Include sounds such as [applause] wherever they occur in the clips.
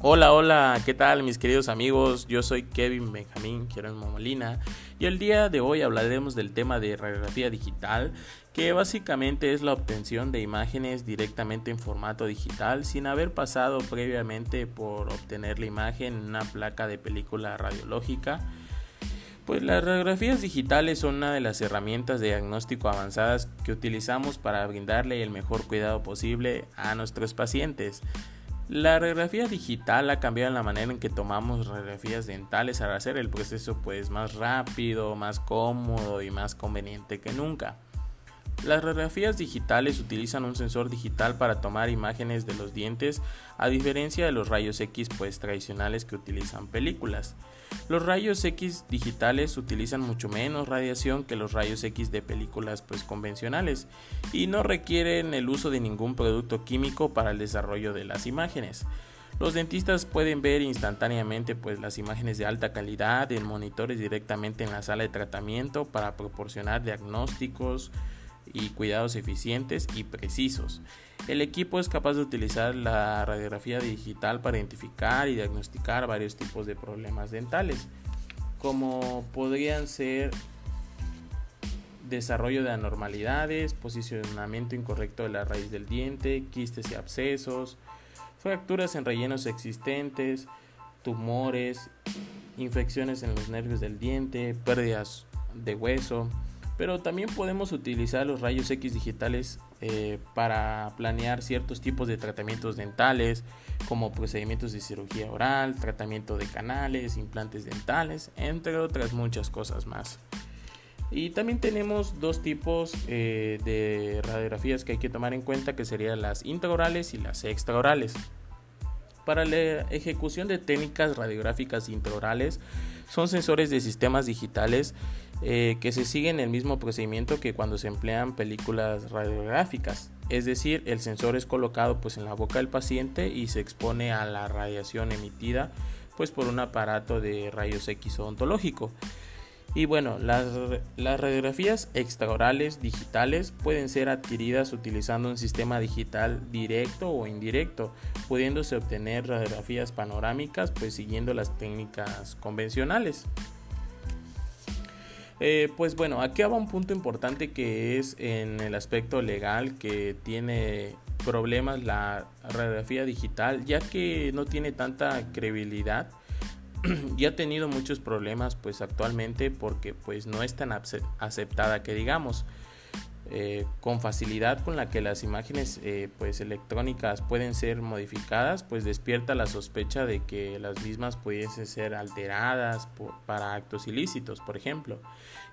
Hola, hola, ¿qué tal mis queridos amigos? Yo soy Kevin Benjamín Jerónimo Molina y el día de hoy hablaremos del tema de radiografía digital, que básicamente es la obtención de imágenes directamente en formato digital sin haber pasado previamente por obtener la imagen en una placa de película radiológica. Pues las radiografías digitales son una de las herramientas de diagnóstico avanzadas que utilizamos para brindarle el mejor cuidado posible a nuestros pacientes. La radiografía digital ha cambiado la manera en que tomamos radiografías dentales al hacer el proceso pues más rápido, más cómodo y más conveniente que nunca. Las radiografías digitales utilizan un sensor digital para tomar imágenes de los dientes a diferencia de los rayos X pues tradicionales que utilizan películas. Los rayos X digitales utilizan mucho menos radiación que los rayos X de películas pues convencionales y no requieren el uso de ningún producto químico para el desarrollo de las imágenes. Los dentistas pueden ver instantáneamente pues las imágenes de alta calidad en monitores directamente en la sala de tratamiento para proporcionar diagnósticos, y cuidados eficientes y precisos. El equipo es capaz de utilizar la radiografía digital para identificar y diagnosticar varios tipos de problemas dentales, como podrían ser desarrollo de anormalidades, posicionamiento incorrecto de la raíz del diente, quistes y abscesos, fracturas en rellenos existentes, tumores, infecciones en los nervios del diente, pérdidas de hueso, pero también podemos utilizar los rayos X digitales eh, para planear ciertos tipos de tratamientos dentales, como procedimientos de cirugía oral, tratamiento de canales, implantes dentales, entre otras muchas cosas más. Y también tenemos dos tipos eh, de radiografías que hay que tomar en cuenta, que serían las intraorales y las extraorales. Para la ejecución de técnicas radiográficas intraorales, son sensores de sistemas digitales eh, que se siguen el mismo procedimiento que cuando se emplean películas radiográficas. Es decir, el sensor es colocado pues en la boca del paciente y se expone a la radiación emitida pues por un aparato de rayos X odontológico. Y bueno, las, las, radiografías extraorales digitales pueden ser adquiridas utilizando un sistema digital directo o indirecto, pudiéndose obtener radiografías panorámicas pues siguiendo las técnicas convencionales. Eh, pues bueno, aquí va un punto importante que es en el aspecto legal que tiene problemas la radiografía digital ya que no tiene tanta credibilidad [clears throat] y ha tenido muchos problemas pues actualmente porque pues no es tan aceptada que digamos eh, con facilidad con la que las imágenes eh, pues electrónicas pueden ser modificadas pues despierta la sospecha de que las mismas pudiesen ser alteradas para actos ilícitos por ejemplo.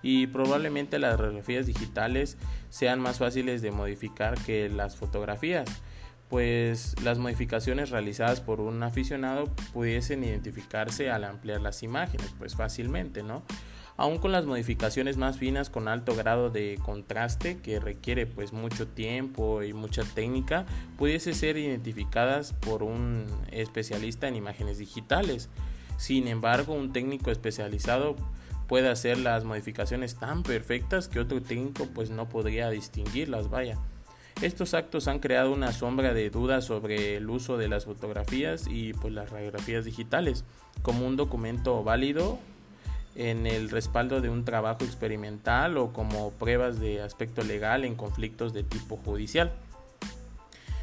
Y probablemente las radiografías digitales sean más fáciles de modificar que las fotografías pues las modificaciones realizadas por un aficionado pudiesen identificarse al ampliar las imágenes pues fácilmente no aún con las modificaciones más finas con alto grado de contraste que requiere pues mucho tiempo y mucha técnica, pudiese ser identificadas por un especialista en imágenes digitales. Sin embargo, un técnico especializado puede hacer las modificaciones tan perfectas que otro técnico pues no podría distinguirlas, vaya. Estos actos han creado una sombra de dudas sobre el uso de las fotografías y pues las radiografías digitales como un documento válido en el respaldo de un trabajo experimental o como pruebas de aspecto legal en conflictos de tipo judicial.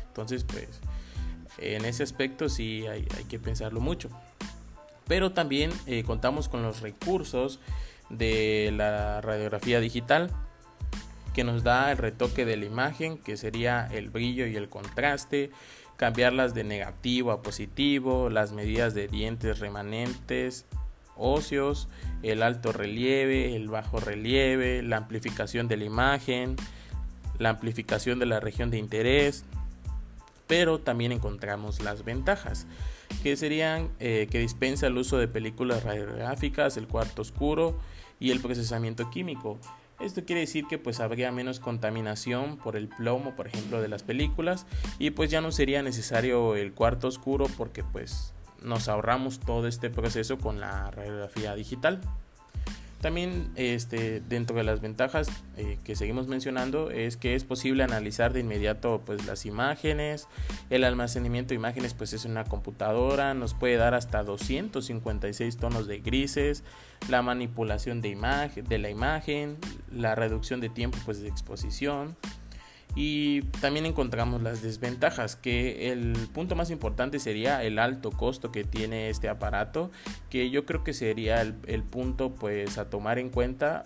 Entonces, pues, en ese aspecto sí hay, que pensarlo mucho. Pero también eh, contamos con los recursos de la radiografía digital que nos da el retoque de la imagen, que sería el brillo y el contraste, cambiarlas de negativo a positivo, las medidas de dientes remanentes, óseos, el alto relieve, el bajo relieve, la amplificación de la imagen, la amplificación de la región de interés, pero también encontramos las ventajas, que serían eh, que dispensa el uso de películas radiográficas, el cuarto oscuro y el procesamiento químico. Esto quiere decir que pues habría menos contaminación por el plomo, por ejemplo, de las películas y pues ya no sería necesario el cuarto oscuro porque pues nos ahorramos todo este proceso con la radiografía digital. También este, dentro de las ventajas eh, que seguimos mencionando es que es posible analizar de inmediato pues, las imágenes, el almacenamiento de imágenes pues es una computadora, nos puede dar hasta 256 tonos de grises, la manipulación de, imagen, de la imagen, la reducción de tiempo pues, de exposición, y también encontramos las desventajas, que el punto más importante sería el alto costo que tiene este aparato, que yo creo que sería el, punto pues a tomar en cuenta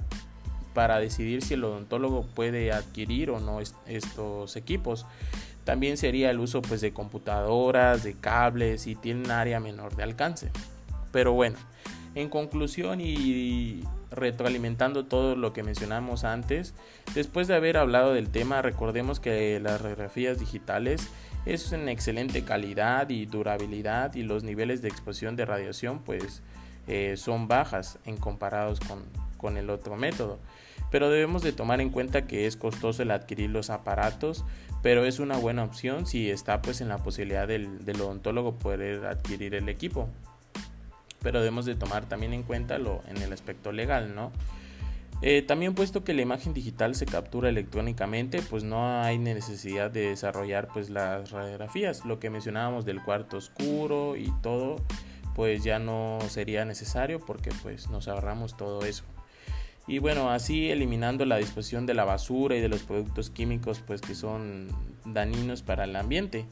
para decidir si el odontólogo puede adquirir o no estos equipos. También sería el uso pues de computadoras, de cables y tiene un área menor de alcance. Pero bueno, en conclusión y retroalimentando todo lo que mencionamos antes, después de haber hablado del tema, recordemos que las radiografías digitales es en excelente calidad y durabilidad y los niveles de exposición de radiación pues eh, son bajas en comparados con, con el otro método. Pero debemos de tomar en cuenta que es costoso el adquirir los aparatos, pero es una buena opción si está pues en la posibilidad del, del odontólogo poder adquirir el equipo pero debemos de tomar también en cuenta lo en el aspecto legal, ¿no? Eh, también puesto que la imagen digital se captura electrónicamente, pues no hay necesidad de desarrollar pues las radiografías. Lo que mencionábamos del cuarto oscuro y todo, pues ya no sería necesario porque pues nos ahorramos todo eso. Y bueno, así eliminando la disposición de la basura y de los productos químicos pues que son dañinos para el ambiente.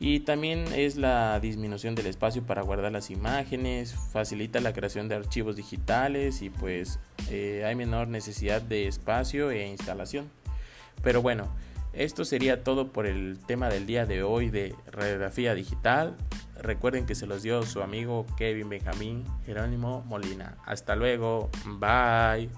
Y también es la disminución del espacio para guardar las imágenes, facilita la creación de archivos digitales y pues eh, hay menor necesidad de espacio e instalación. Pero bueno, esto sería todo por el tema del día de hoy de radiografía digital. Recuerden que se los dio su amigo Kevin Benjamín Jerónimo Molina. Hasta luego, bye.